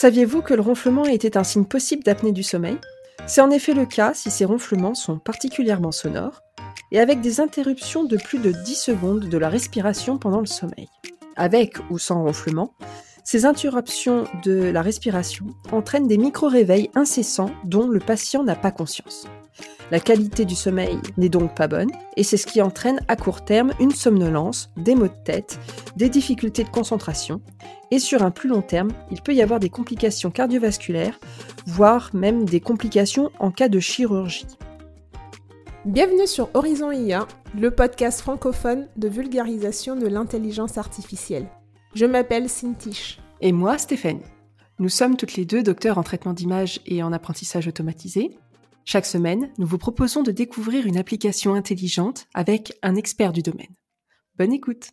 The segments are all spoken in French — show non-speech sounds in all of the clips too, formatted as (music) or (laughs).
Saviez-vous que le ronflement était un signe possible d'apnée du sommeil? C'est en effet le cas si ces ronflements sont particulièrement sonores et avec des interruptions de plus de 10 secondes de la respiration pendant le sommeil. Avec ou sans ronflement, ces interruptions de la respiration entraînent des micro-réveils incessants dont le patient n'a pas conscience. La qualité du sommeil n'est donc pas bonne, et c'est ce qui entraîne à court terme une somnolence, des maux de tête, des difficultés de concentration, et sur un plus long terme, il peut y avoir des complications cardiovasculaires, voire même des complications en cas de chirurgie. Bienvenue sur Horizon IA, le podcast francophone de vulgarisation de l'intelligence artificielle. Je m'appelle Cintiche. Et moi, Stéphanie. Nous sommes toutes les deux docteurs en traitement d'image et en apprentissage automatisé. Chaque semaine, nous vous proposons de découvrir une application intelligente avec un expert du domaine. Bonne écoute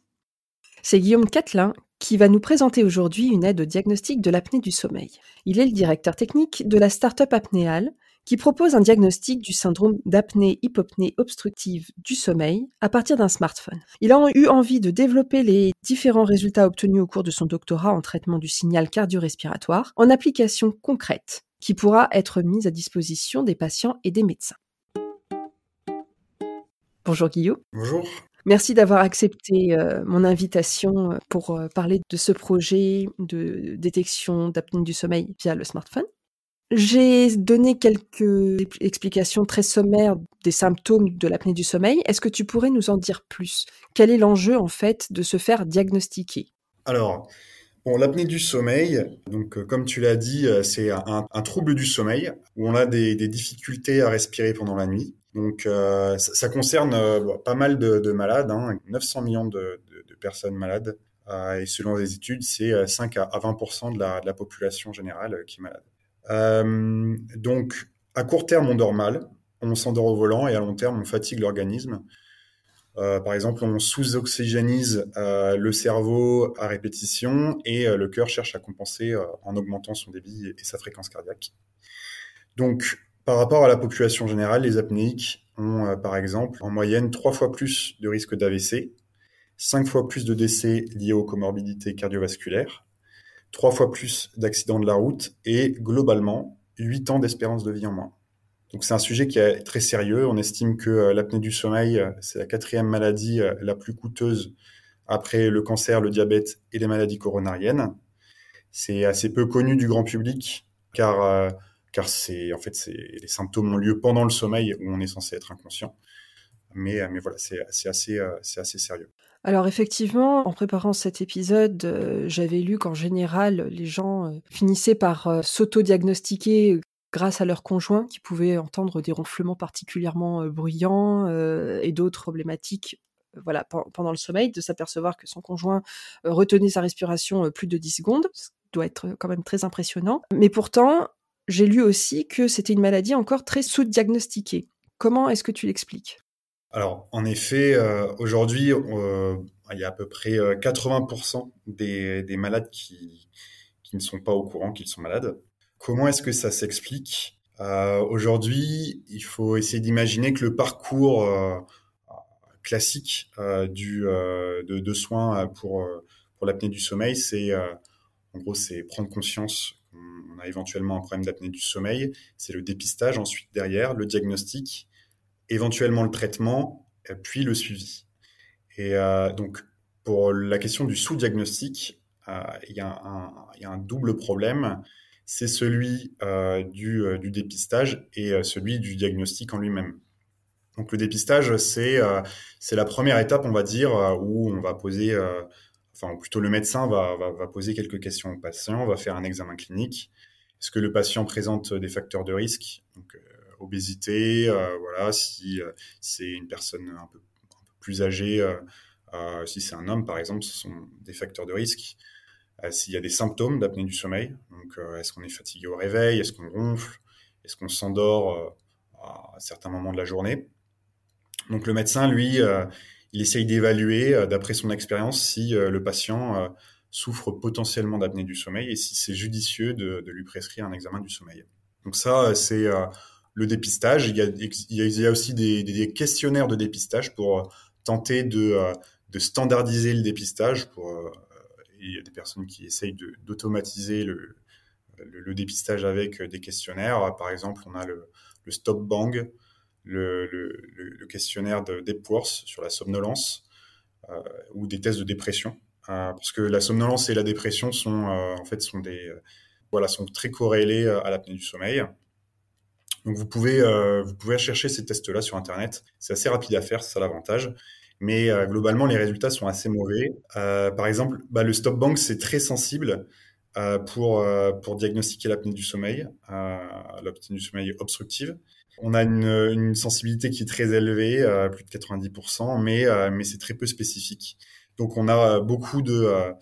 C'est Guillaume Catelin qui va nous présenter aujourd'hui une aide au diagnostic de l'apnée du sommeil. Il est le directeur technique de la start-up Apnéal, qui propose un diagnostic du syndrome d'apnée-hypopnée obstructive du sommeil à partir d'un smartphone. Il a eu envie de développer les différents résultats obtenus au cours de son doctorat en traitement du signal cardio-respiratoire en applications concrètes qui pourra être mise à disposition des patients et des médecins. Bonjour Guillaume. Bonjour. Merci d'avoir accepté euh, mon invitation euh, pour euh, parler de ce projet de détection d'apnée du sommeil via le smartphone. J'ai donné quelques explications très sommaires des symptômes de l'apnée du sommeil. Est-ce que tu pourrais nous en dire plus? Quel est l'enjeu en fait de se faire diagnostiquer? Alors, Bon, l'apnée du sommeil, donc euh, comme tu l'as dit, euh, c'est un, trouble du sommeil où on a des, difficultés à respirer pendant la nuit. Donc euh, ça, concerne pas mal de, malades, 900 hein, millions de, personnes malades. et selon les études, c'est 5 à 20% de la, de la, population générale qui est malade. donc à court terme, on dort mal, on s'endort au volant et à long terme, on fatigue l'organisme. Euh, par exemple, on sous-oxygénise euh, le cerveau à répétition et euh, le cœur cherche à compenser en augmentant son débit et, sa fréquence cardiaque. Donc, par rapport à la population générale, les apnéiques ont, par exemple, en moyenne trois fois plus de risque d'AVC, cinq fois plus de décès liés aux comorbidités cardiovasculaires, trois fois plus d'accidents de la route et, globalement, huit ans d'espérance de vie en moins. C'est un sujet qui est très sérieux. On estime que euh, l'apnée du sommeil, euh, c'est la quatrième maladie euh, la plus coûteuse après le cancer, le diabète et les maladies coronariennes. C'est assez peu connu du grand public car car c'est en fait les symptômes ont lieu pendant le sommeil où on est censé être inconscient. Mais mais voilà, c'est assez c'est assez sérieux. Alors effectivement, en préparant cet épisode, j'avais lu qu'en général, les gens finissaient par s'auto-diagnostiquer grâce à leur conjoint qui pouvait entendre des ronflements particulièrement euh, bruyants euh, et d'autres problématiques euh, voilà, pendant le sommeil, de s'apercevoir que son conjoint retenait sa respiration plus de 10 secondes, ce doit être quand même très impressionnant. Mais pourtant, j'ai lu aussi que c'était une maladie encore très sous-diagnostiquée. Comment est-ce que tu l'expliques? Alors, en effet, aujourd'hui, il y a à peu près 80% des, des malades qui ne sont pas au courant qu'ils sont malades. Comment est-ce que ça s'explique? Euh, Aujourd'hui, il faut essayer d'imaginer que le parcours euh, classique euh, du, de, soins pour, pour l'apnée du sommeil, c'est en gros, c'est prendre conscience qu'on a éventuellement un problème d'apnée du sommeil, c'est le dépistage ensuite derrière, le diagnostic, éventuellement le traitement, puis le suivi. Et donc, pour la question du sous-diagnostic, il y, a un double problème c'est celui euh, euh, du, dépistage et euh, celui du diagnostic en lui-même. Donc le dépistage, c'est la première étape, on va dire, où on va poser, enfin plutôt le médecin va, poser quelques questions au patient, va faire un examen clinique. Est-ce que le patient présente des facteurs de risque, donc obésité, voilà, si c'est une personne un peu plus âgée, si c'est un homme par exemple, ce sont des facteurs de risque. Euh, s'il y a des symptômes d'apnée du sommeil. Donc, euh, est-ce qu'on est fatigué au réveil Est-ce qu'on ronfle Est-ce qu'on s'endort euh, à certains moments de la journée Donc, le médecin, lui, il essaye d'évaluer, d'après son expérience, si le patient souffre potentiellement d'apnée du sommeil et si c'est judicieux de, lui prescrire un examen du sommeil. Donc ça, c'est le dépistage. Il y a, aussi des, questionnaires de dépistage pour tenter de, de standardiser le dépistage, pour il y a des personnes qui essayent d'automatiser le, dépistage avec des questionnaires. Par exemple, on a le, Stop Bang, le, questionnaire d'Epworth sur la somnolence ou des tests de dépression. parce que la somnolence et la dépression sont en fait sont des voilà sont très corrélés à l'apnée du sommeil. Donc vous pouvez, euh, vous pouvez chercher ces tests-là sur Internet. C'est assez rapide à faire, c'est ça l'avantage. Mais euh, globalement, les résultats sont assez mauvais. Euh, par exemple, bah, le stop bank, c'est très sensible pour, pour diagnostiquer l'apnée du sommeil, l'apnée du sommeil obstructive. On a une, sensibilité qui est très élevée, plus de 90%, mais, mais c'est très peu spécifique. Donc on a beaucoup de,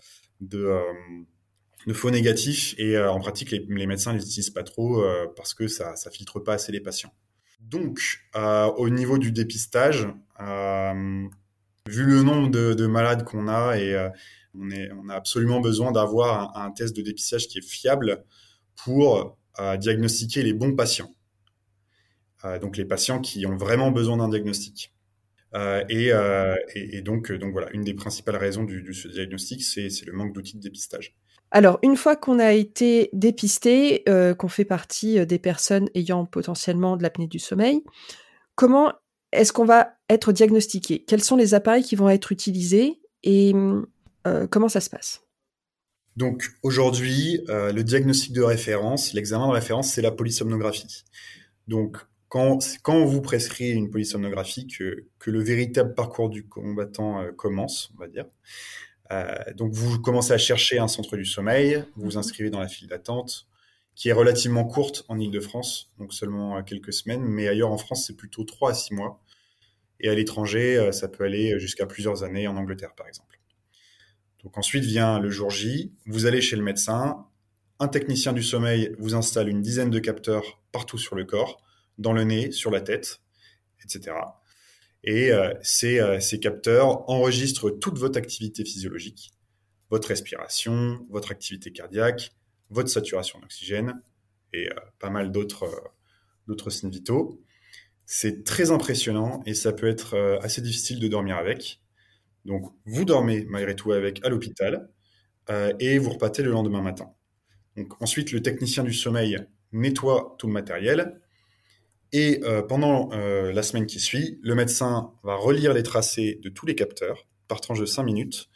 de faux négatifs et euh, en pratique les, les médecins les utilisent pas trop euh, parce que ça ça filtre pas assez les patients. Donc euh, au niveau du dépistage, vu le nombre de, malades qu'on a et on, est, on a absolument besoin d'avoir un, test de dépistage qui est fiable pour diagnostiquer les bons patients. donc les patients qui ont vraiment besoin d'un diagnostic. et, donc, donc voilà, une des principales raisons du, du diagnostic, c'est le manque d'outils de dépistage. Alors, une fois qu'on a été dépisté, euh, qu'on fait partie euh, des personnes ayant potentiellement de l'apnée du sommeil, comment est-ce qu'on va être diagnostiqué? Quels sont les appareils qui vont être utilisés? Et euh, comment ça se passe? Donc aujourd'hui, le diagnostic de référence, l'examen de référence, c'est la polysomnographie. Donc quand, quand on vous prescrit une polysomnographie, que, que le véritable parcours du combattant commence, on va dire. Euh, donc vous commencez à chercher un centre du sommeil, vous vous mhm. inscrivez dans la file d'attente, qui est relativement courte en Ile-de-France, donc seulement euh, quelques semaines, mais ailleurs en France c'est plutôt 3 à 6 mois. Et à l'étranger, euh, ça peut aller jusqu'à plusieurs années en Angleterre par exemple. Donc ensuite vient le jour J, vous allez chez le médecin, un technicien du sommeil vous installe une dizaine de capteurs partout sur le corps, dans le nez, sur la tête, etc. Et euh, euh, ces, capteurs enregistrent toute votre activité physiologique, votre respiration, votre activité cardiaque, votre saturation d'oxygène et pas mal d'autres signes vitaux. C'est très impressionnant et ça peut être assez difficile de dormir avec. Donc, vous dormez malgré tout avec à l'hôpital et vous repartez le lendemain matin. Ensuite, le technicien du sommeil nettoie tout le matériel, et euh, pendant euh, la semaine qui suit, le médecin va relire les tracés de tous les capteurs par tranche de 5 minutes.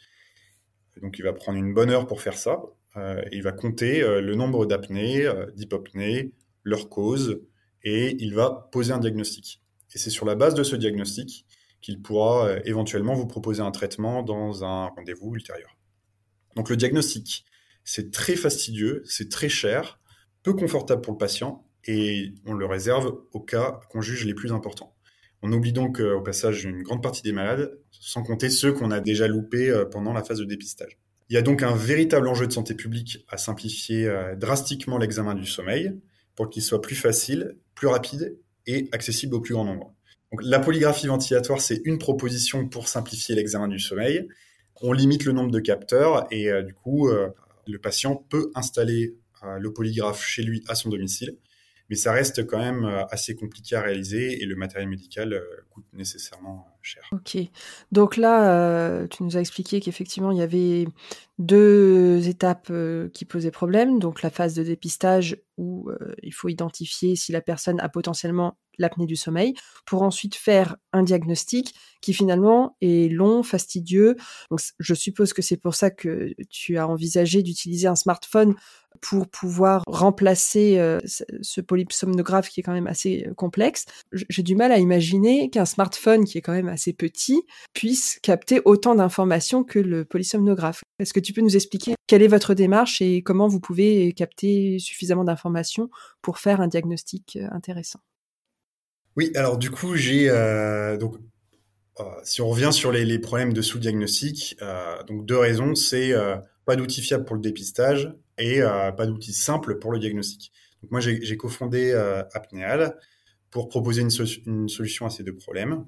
Donc il va prendre une bonne heure pour faire ça. Euh, il va compter le nombre d'apnées, d'hypopnées, leur cause, et il va poser un diagnostic. Et c'est sur la base de ce diagnostic qu'il pourra éventuellement vous proposer un traitement dans un rendez-vous ultérieur. Donc le diagnostic, c'est très fastidieux, c'est très cher, peu confortable pour le patient, et on le réserve aux cas qu'on juge les plus importants. On oublie donc euh, au passage une grande partie des malades, sans compter ceux qu'on a déjà loupés euh, pendant la phase de dépistage. Il y a donc un véritable enjeu de santé publique à simplifier euh, drastiquement l'examen du sommeil pour qu'il soit plus facile, plus rapide et accessible au plus grand nombre. Donc, la polygraphie ventilatoire, c'est une proposition pour simplifier l'examen du sommeil. On limite le nombre de capteurs et du coup, le patient peut installer le polygraphe chez lui à son domicile mais ça reste quand même euh, assez compliqué à réaliser et le matériel médical euh, coûte nécessairement euh, Ok, donc là, tu nous as expliqué qu'effectivement, il y avait deux étapes qui posaient problème, donc la phase de dépistage où il faut identifier si la personne a potentiellement l'apnée du sommeil, pour ensuite faire un diagnostic qui finalement est long, fastidieux. Donc, je suppose que c'est pour ça que tu as envisagé d'utiliser un smartphone pour pouvoir remplacer euh, ce polypsomnographe qui est quand même assez euh, complexe. J'ai du mal à imaginer qu'un smartphone qui est quand même assez petit puisse capter autant d'informations que le polysomnographe. Est-ce que tu peux nous expliquer quelle est votre démarche et comment vous pouvez capter suffisamment d'informations pour faire un diagnostic euh, intéressant? Oui, alors du coup, j'ai donc si on revient sur les, problèmes de sous-diagnostic, donc deux raisons, c'est pas d'outils fiables pour le dépistage et euh, pas d'outils simples pour le diagnostic. Moi, j'ai cofondé euh, Apneal pour proposer une, solution à ces deux problèmes.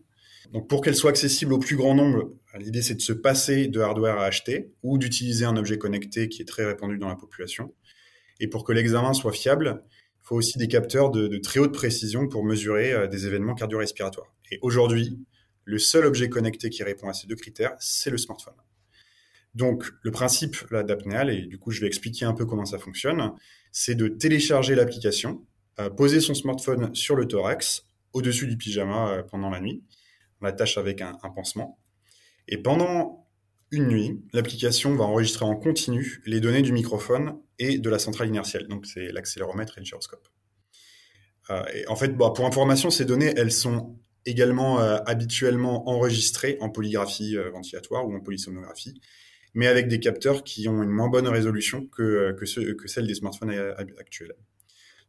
Donc pour qu'elle soit accessible au plus grand nombre, l'idée c'est de se passer de hardware à acheter ou d'utiliser un objet connecté qui est très répandu dans la population. Et pour que l'examen soit fiable, il faut aussi des capteurs de, très haute précision pour mesurer euh, des événements cardio-respiratoires. Et aujourd'hui, le seul objet connecté qui répond à ces deux critères, c'est le smartphone. Donc, le principe d'Apneal, et du coup, je vais expliquer un peu comment ça fonctionne, c'est de télécharger l'application, euh, poser son smartphone sur le thorax, au-dessus du pyjama euh, pendant la nuit. On l'attache avec un, pansement. Et pendant une nuit, l'application va enregistrer en continu les données du microphone et de la centrale inertielle. Donc, c'est l'accéléromètre et le gyroscope. Euh, et en fait, bah, pour information, ces données, elles sont également habituellement enregistrées en polygraphie ventilatoire ou en polysomnographie mais avec des capteurs qui ont une moins bonne résolution que, euh, celle des smartphones actuels.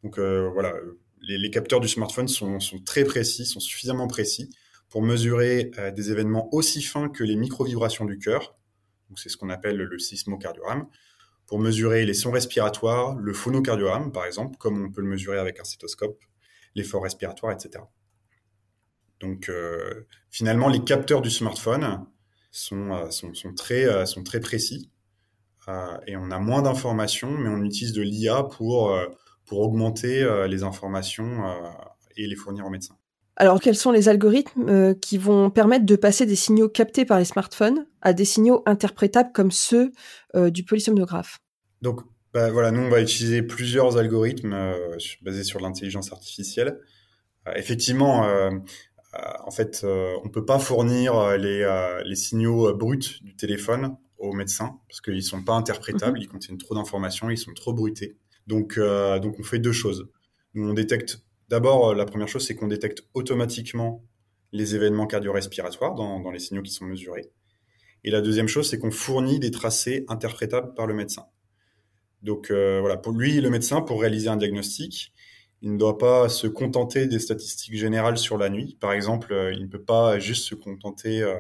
Donc euh, voilà, les, capteurs du smartphone sont, très précis, sont suffisamment précis pour mesurer euh, des événements aussi fins que les micro-vibrations du cœur, c'est ce qu'on appelle le sismocardiogramme, pour mesurer les sons respiratoires, le phonocardiogramme par exemple, comme on peut le mesurer avec un stéthoscope, l'effort respiratoire, etc. Donc finalement, les capteurs du smartphone sont, euh, très, euh, précis. Euh, et on a moins d'informations, mais on utilise de l'IA pour augmenter les informations et les fournir aux médecins. Alors, quels sont les algorithmes qui vont permettre de passer des signaux captés par les smartphones à des signaux interprétables comme ceux du polysomnographe? Donc, bah, voilà, nous, on va utiliser plusieurs algorithmes basés sur l'intelligence artificielle. effectivement, euh, en fait, euh, on peut pas fournir euh, les, signaux bruts du téléphone aux médecins parce qu'ils sont pas interprétables, mhm. ils contiennent trop d'informations, ils sont trop bruités. Donc, donc on fait deux choses. Nous, on détecte d'abord la première chose, c'est qu'on détecte automatiquement les événements cardio-respiratoires dans, les signaux qui sont mesurés. Et la deuxième chose, c'est qu'on fournit des tracés interprétables par le médecin. Donc voilà, pour lui, le médecin, pour réaliser un diagnostic, il ne doit pas se contenter des statistiques générales sur la nuit. Par exemple, euh, il ne peut pas juste se contenter euh,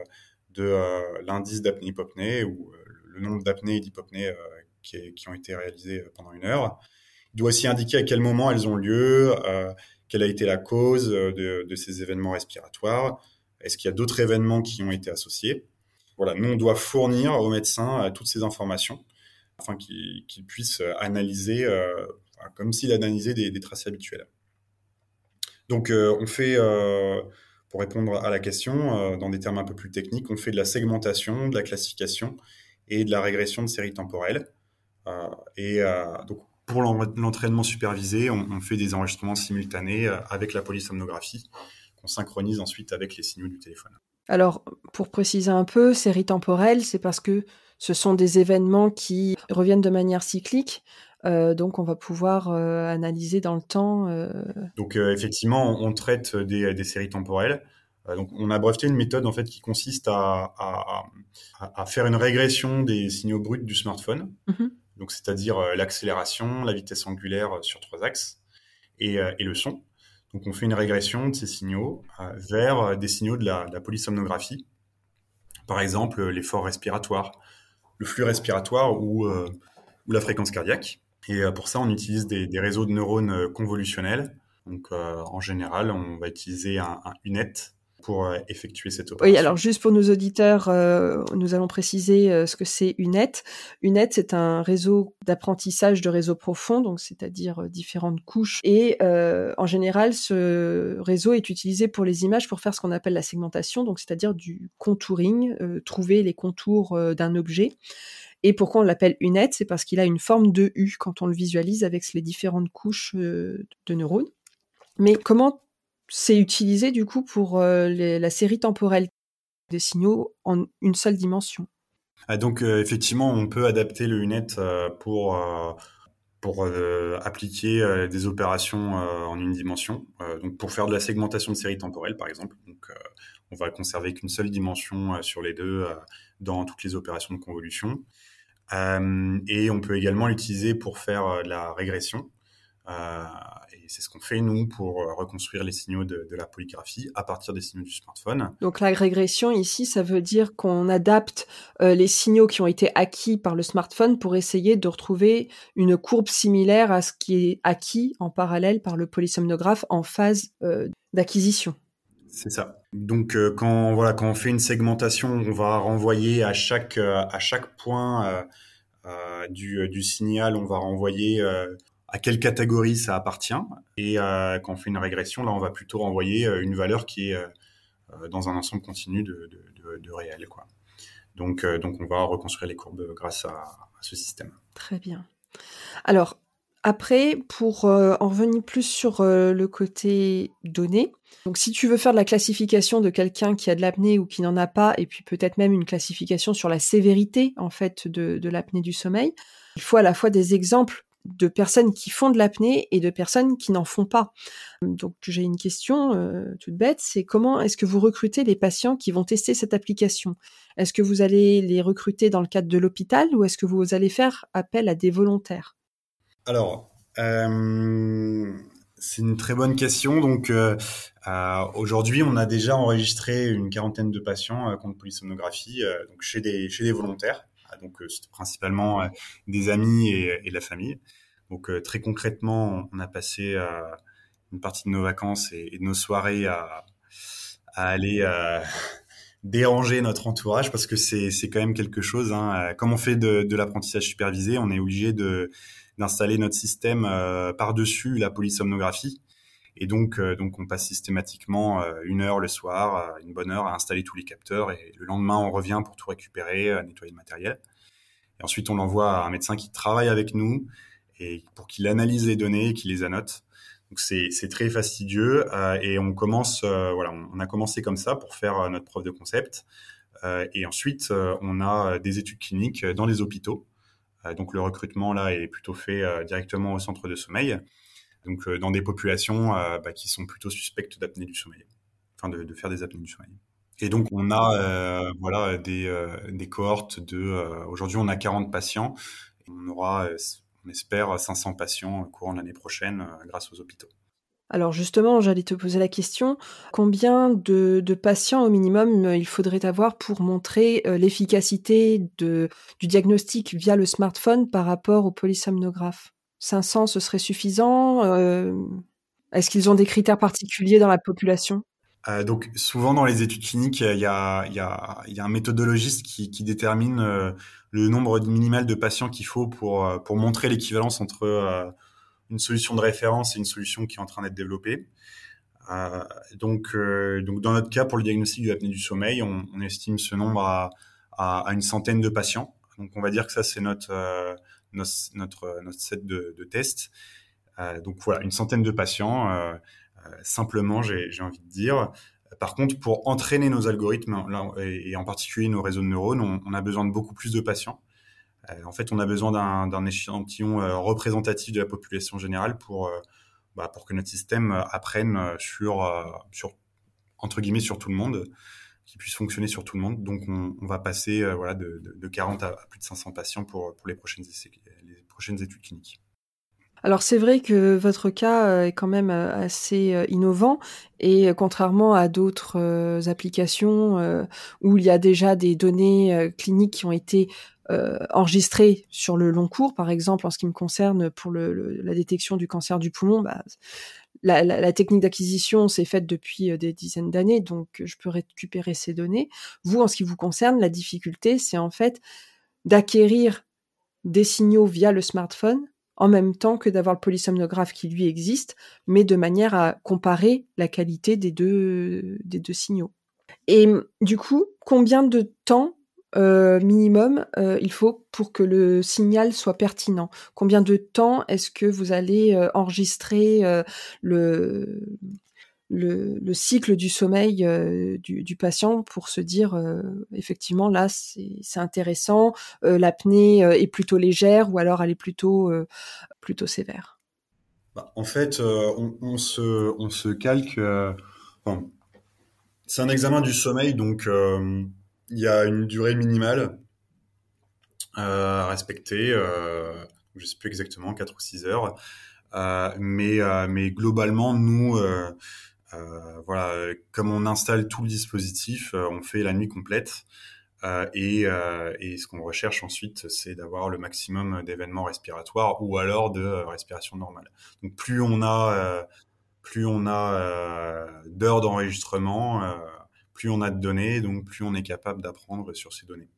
de euh, l'indice d'apnée-hypopnée ou le nombre d'apnées et d'hypopnées qui, qui, ont été réalisées pendant une heure. Il doit aussi indiquer à quel moment elles ont lieu, quelle a été la cause de, de ces événements respiratoires, est-ce qu'il y a d'autres événements qui ont été associés? Voilà, nous, on doit fournir aux médecins toutes ces informations afin qu'ils puissent analyser comme s'il analysait des, des tracés habituels. Donc euh, on fait, euh, pour répondre à la question, euh, dans des termes un peu plus techniques, on fait de la segmentation, de la classification et de la régression de séries temporelles. et donc pour l'entraînement supervisé, on, fait des enregistrements simultanés avec la polysomnographie qu'on synchronise ensuite avec les signaux du téléphone. Alors, pour préciser un peu, séries temporelles, c'est parce que ce sont des événements qui reviennent de manière cyclique. Euh, donc, on va pouvoir euh, analyser dans le temps. Euh. Donc, effectivement, on, traite des, séries temporelles. donc, on a breveté une méthode en fait qui consiste à, faire une régression des signaux bruts du smartphone. Mmh donc, c'est-à-dire l'accélération, la vitesse angulaire sur trois axes et, le son. Donc, on fait une régression de ces signaux vers des signaux de la, polysomnographie. Par exemple, l'effort respiratoire, le flux respiratoire ou la fréquence cardiaque. Et euh, pour ça, on utilise des, réseaux de neurones euh, convolutionnels. Donc, euh, en général, on va utiliser un, un UNET pour effectuer cette opération. Oui, alors juste pour nos auditeurs, nous allons préciser ce que c'est UNET. UNET, c'est un réseau d'apprentissage de réseaux profonds, donc c'est-à-dire différentes couches. Et en général, ce réseau est utilisé pour les images pour faire ce qu'on appelle la segmentation, donc c'est-à-dire du contouring, trouver les contours d'un objet. Et pourquoi on l'appelle UNET? C'est parce qu'il a une forme de U quand on le visualise avec les différentes couches euh, de neurones. Mais comment c'est utilisé du coup pour euh, la série temporelle des signaux en une seule dimension ah, Donc euh, effectivement, on peut adapter le UNET pour, pour appliquer des opérations en une dimension. donc pour faire de la segmentation de série temporelle par exemple. Donc, on va conserver qu'une seule dimension sur les deux dans toutes les opérations de convolution. Euh, et on peut également l'utiliser pour faire euh, de la régression. Euh, c'est ce qu'on fait, nous, pour reconstruire les signaux de, la polygraphie à partir des signaux du smartphone. Donc la régression ici, ça veut dire qu'on adapte les signaux qui ont été acquis par le smartphone pour essayer de retrouver une courbe similaire à ce qui est acquis en parallèle par le polysomnographe en phase d'acquisition. C'est ça. Donc euh, quand voilà quand on fait une segmentation, on va renvoyer à chaque euh, à chaque point euh, du, du, signal, on va renvoyer à quelle catégorie ça appartient. Et quand on fait une régression, là, on va plutôt renvoyer une valeur qui est dans un ensemble continu de, de réel. Quoi. Donc, donc on va reconstruire les courbes grâce à, ce système. Très bien. Alors, après, pour en revenir plus sur le côté données, donc si tu veux faire de la classification de quelqu'un qui a de l'apnée ou qui n'en a pas, et puis peut-être même une classification sur la sévérité en fait de, de l'apnée du sommeil, il faut à la fois des exemples de personnes qui font de l'apnée et de personnes qui n'en font pas. Donc j'ai une question euh, toute bête, c'est comment est-ce que vous recrutez les patients qui vont tester cette application? Est-ce que vous allez les recruter dans le cadre de l'hôpital ou est-ce que vous allez faire appel à des volontaires? Alors, euh, c'est une très bonne question. Donc euh, aujourd'hui, on a déjà enregistré une quarantaine de patients contre polysomnographie chez des volontaires. Ah, donc euh, c'est principalement euh, des amis et, la famille. Donc euh, très concrètement, on a passé une partie de nos vacances et, de nos soirées à, aller (laughs) déranger notre entourage parce que c'est quand même quelque chose. Hein. Comme on fait de, l'apprentissage supervisé, on est obligé de d'installer notre système par-dessus la polysomnographie. Et donc, donc, on passe systématiquement une heure le soir, une bonne heure à installer tous les capteurs. Et le lendemain, on revient pour tout récupérer, nettoyer le matériel. Et ensuite, on l'envoie à un médecin qui travaille avec nous et pour qu'il analyse les données et qu'il les annote. Donc c'est très fastidieux euh, et on commence euh, voilà on, a commencé comme ça pour faire euh, notre preuve de concept et ensuite on a des études cliniques dans les hôpitaux. donc le recrutement là est plutôt fait directement au centre de sommeil. Donc dans des populations bah, qui sont plutôt suspectes d'apnée du sommeil, enfin de, faire des apnées du sommeil. Et donc, on a euh, voilà, des, euh, cohortes de. Euh, aujourd'hui, on a 40 patients. on aura, on espère, 500 patients courant l'année prochaine grâce aux hôpitaux. Alors justement, j'allais te poser la question, combien de patients au minimum il faudrait avoir pour montrer l'efficacité du diagnostic via le smartphone par rapport au polysomnographe? 500, ce serait suffisant Est-ce qu'ils ont des critères particuliers dans la population? Euh, donc souvent dans les études cliniques, il y a, un méthodologiste qui, détermine euh, le nombre minimal de patients qu'il faut pour, euh, montrer l'équivalence entre euh, une solution de référence et une solution qui est en train d'être développée. donc, dans notre cas, pour le diagnostic de l'apnée du sommeil, on, estime ce nombre à, à, une centaine de patients. Donc on va dire que ça c'est notre, notre, notre, set de, tests. donc voilà, une centaine de patients euh, simplement, j'ai envie de dire. Par contre, pour entraîner nos algorithmes, et en particulier nos réseaux de neurones, on, a besoin de beaucoup plus de patients. Euh, en fait, on a besoin d'un échantillon euh, représentatif de la population générale pour, bah, pour que notre système apprenne sur, sur, entre guillemets, sur tout le monde, qui puisse fonctionner sur tout le monde. Donc, on, va passer voilà, de, de, 40 à, plus de 500 patients pour, pour les, prochaines, les prochaines études cliniques. Alors c'est vrai que votre cas euh, est quand même euh, assez euh, innovant et contrairement à d'autres applications où il y a déjà des données cliniques qui ont été enregistrées sur le long cours, par exemple en ce qui me concerne pour la détection du cancer du poumon, bah, la, technique d'acquisition s'est faite depuis des dizaines d'années, donc je peux récupérer ces données. Vous, en ce qui vous concerne, la difficulté, c'est en fait d'acquérir des signaux via le smartphone en même temps que d'avoir le polysomnographe qui lui existe, mais de manière à comparer la qualité des deux, des deux signaux. Et du coup, combien de temps euh, minimum euh, il faut pour que le signal soit pertinent Combien de temps est-ce que vous allez euh, enregistrer le, le, cycle du sommeil du, patient pour se dire effectivement là c'est intéressant, l'apnée est plutôt légère ou alors elle est plutôt plutôt sévère? Bah, en fait, on se calque. c'est un examen du sommeil, donc il y a une durée minimale à respecter. je ne sais plus exactement, 4 ou 6 heures. mais, mais globalement, nous, euh, voilà, comme on installe tout le dispositif, euh, on fait la nuit complète. Euh, et, et, ce qu'on recherche ensuite, c'est d'avoir le maximum d'événements respiratoires ou alors de respiration normale. Donc plus on a, plus on a d'heures d'enregistrement, plus on a de données, donc plus on est capable d'apprendre sur ces données.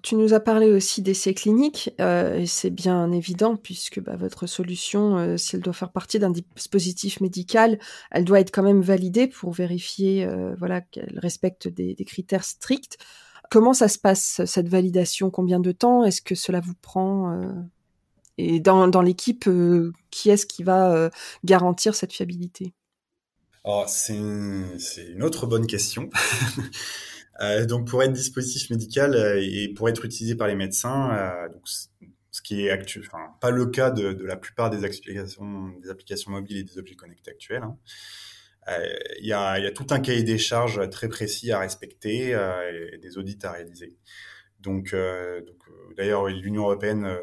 Tu nous as parlé aussi d'essais cliniques, euh, et c'est bien évident puisque bah, votre solution, euh, si elle doit faire partie d'un dispositif médical, elle doit être quand même validée pour vérifier euh, voilà, qu'elle respecte des, critères stricts. comment ça se passe cette validation? Combien de temps? Est-ce que cela vous prend Et dans, dans l'équipe, qui est-ce qui va garantir cette fiabilité? C'est une, autre bonne question. (laughs) Euh, donc, pour être dispositif médical euh, et pour être utilisé par les médecins, euh, donc, ce qui est actuel, enfin, pas le cas de, de, la plupart des applications, des applications mobiles et des objets connectés actuels. Hein. Il y, a, y, a, tout un cahier des charges très précis à respecter et des audits à réaliser. Donc, d'ailleurs, l'Union européenne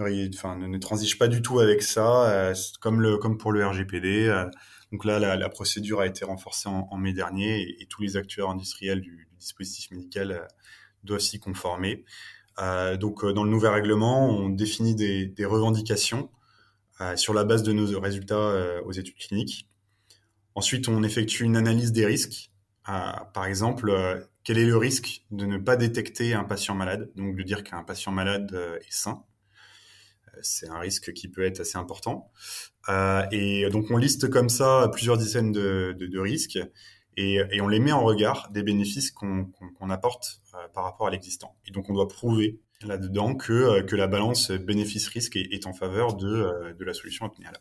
ne, transige pas du tout avec ça, comme, le, comme pour le RGPD. Donc là, la, procédure a été renforcée en, mai dernier et, tous les acteurs industriels du, dispositif médical euh, doivent s'y conformer. Euh, donc euh, dans le nouvel règlement, on définit des, revendications sur la base de nos résultats aux études cliniques. Ensuite, on effectue une analyse des risques. par exemple, quel est le risque de ne pas détecter un patient malade, donc de dire qu'un patient malade est sain? C'est un risque qui peut être assez important. Euh, et donc on liste comme ça plusieurs dizaines de, risques et, on les met en regard des bénéfices qu'on apporte euh, par rapport à l'existant. Et donc on doit prouver là-dedans que, euh, la balance bénéfice-risque est, en faveur de, la solution optimale.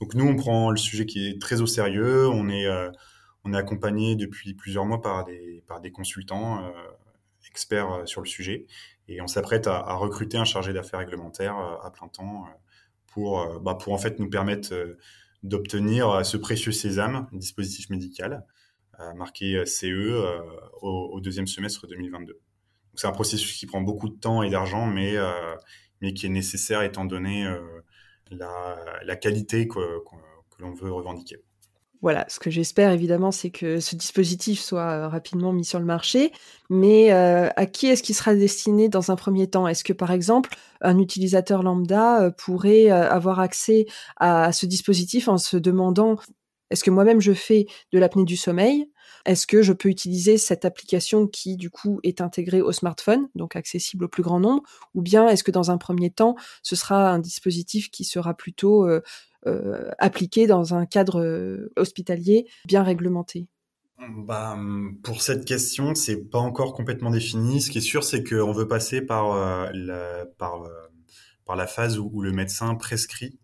Donc nous, on prend le sujet qui est très au sérieux. On est, accompagné depuis plusieurs mois par des, par des consultants experts sur le sujet. Et on s'apprête à, recruter un chargé d'affaires réglementaires à plein temps pour, euh, bah, pour en fait nous permettre euh, d'obtenir euh, ce précieux sésame, dispositif médical, marqué CE au, deuxième semestre 2022. C'est un processus qui prend beaucoup de temps et d'argent, mais, mais qui est nécessaire étant donné la, qualité que l'on veut revendiquer. Voilà, ce que j'espère évidemment, c'est que ce dispositif soit euh, rapidement mis sur le marché. Mais euh, à qui est-ce qu'il sera destiné dans un premier temps? Est-ce que par exemple, un utilisateur lambda euh, pourrait avoir accès à ce dispositif en se demandant est-ce que moi-même je fais de l'apnée du sommeil? Est-ce que je peux utiliser cette application qui du coup est intégrée au smartphone, donc accessible au plus grand nombre? Ou bien est-ce que dans un premier temps, ce sera un dispositif qui sera plutôt euh, appliqué dans un cadre euh, hospitalier bien réglementé bah, pour cette question, c'est pas encore complètement défini. Ce qui est sûr, c'est qu'on veut passer par, euh, la, phase où, le médecin prescrit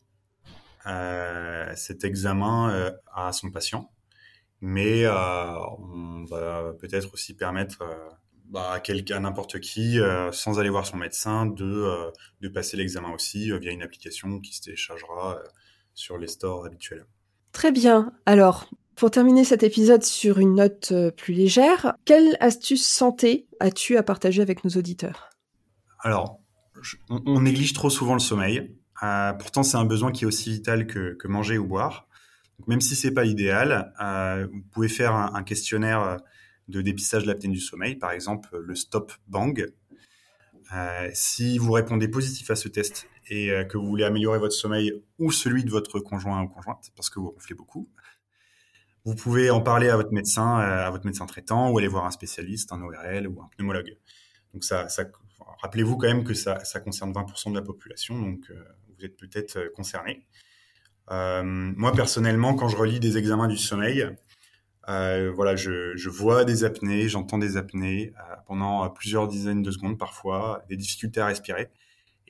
cet examen à son patient. Mais on va peut-être aussi permettre bah, à n'importe qui, sans aller voir son médecin, de, de passer l'examen aussi via une application qui se téléchargera sur les stores habituels. Très bien. Alors, pour terminer cet épisode sur une note euh, plus légère, quelle astuce santé as-tu à partager avec nos auditeurs? Alors, on, néglige trop souvent le sommeil. Euh, pourtant, c'est un besoin qui est aussi vital que, manger ou boire. même si c'est pas l'idéal, euh, vous pouvez faire un, questionnaire de dépistage de l'apnée du sommeil, par exemple le Stop Bang. si vous répondez positif à ce test et euh, que vous voulez améliorer votre sommeil ou celui de votre conjoint ou conjointe parce que vous ronflez beaucoup, vous pouvez en parler à votre médecin, euh, à votre médecin traitant ou aller voir un spécialiste, un ORL ou un pneumologue. Donc ça, rappelez-vous quand même que ça, ça concerne 20% de la population, donc euh, vous êtes peut-être concerné. moi personnellement, quand je relis des examens du sommeil, voilà, je, vois des apnées, j'entends des apnées pendant plusieurs dizaines de secondes parfois, des difficultés à respirer.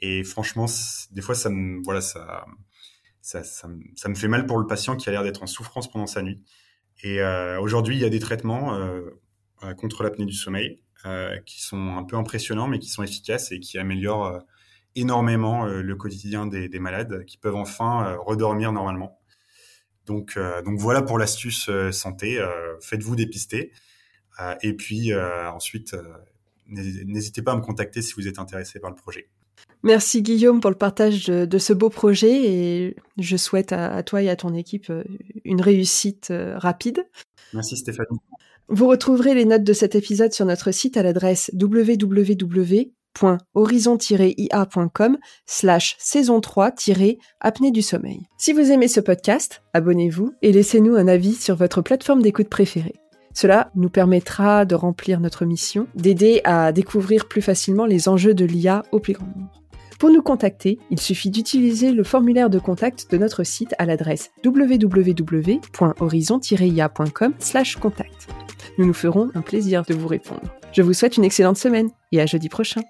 Et franchement, des fois, ça me, fait mal pour le patient qui a l'air d'être en souffrance pendant sa nuit. Et euh, aujourd'hui, il y a des traitements euh, euh contre l'apnée du sommeil qui sont un peu impressionnants, mais qui sont efficaces et qui améliorent énormément le quotidien des, des, malades, qui peuvent enfin redormir normalement. Donc voilà pour l'astuce santé. Faites-vous dépister. et puis ensuite, n'hésitez pas à me contacter si vous êtes intéressé par le projet. Merci Guillaume pour le partage de, ce beau projet et je souhaite à, toi et à ton équipe euh, une réussite euh, rapide. Merci Stéphanie. Vous retrouverez les notes de cet épisode sur notre site à l'adresse www.horizon-ia.com slash saison 3 apnée du sommeil. Si vous aimez ce podcast, abonnez-vous et laissez-nous un avis sur votre plateforme d'écoute préférée. Cela nous permettra de remplir notre mission, d'aider à découvrir plus facilement les enjeux de l'IA au plus grand nombre. Pour nous contacter, il suffit d'utiliser le formulaire de contact de notre site à l'adresse www.horizon-ia.com/contact. Nous nous ferons un plaisir de vous répondre. Je vous souhaite une excellente semaine et à jeudi prochain.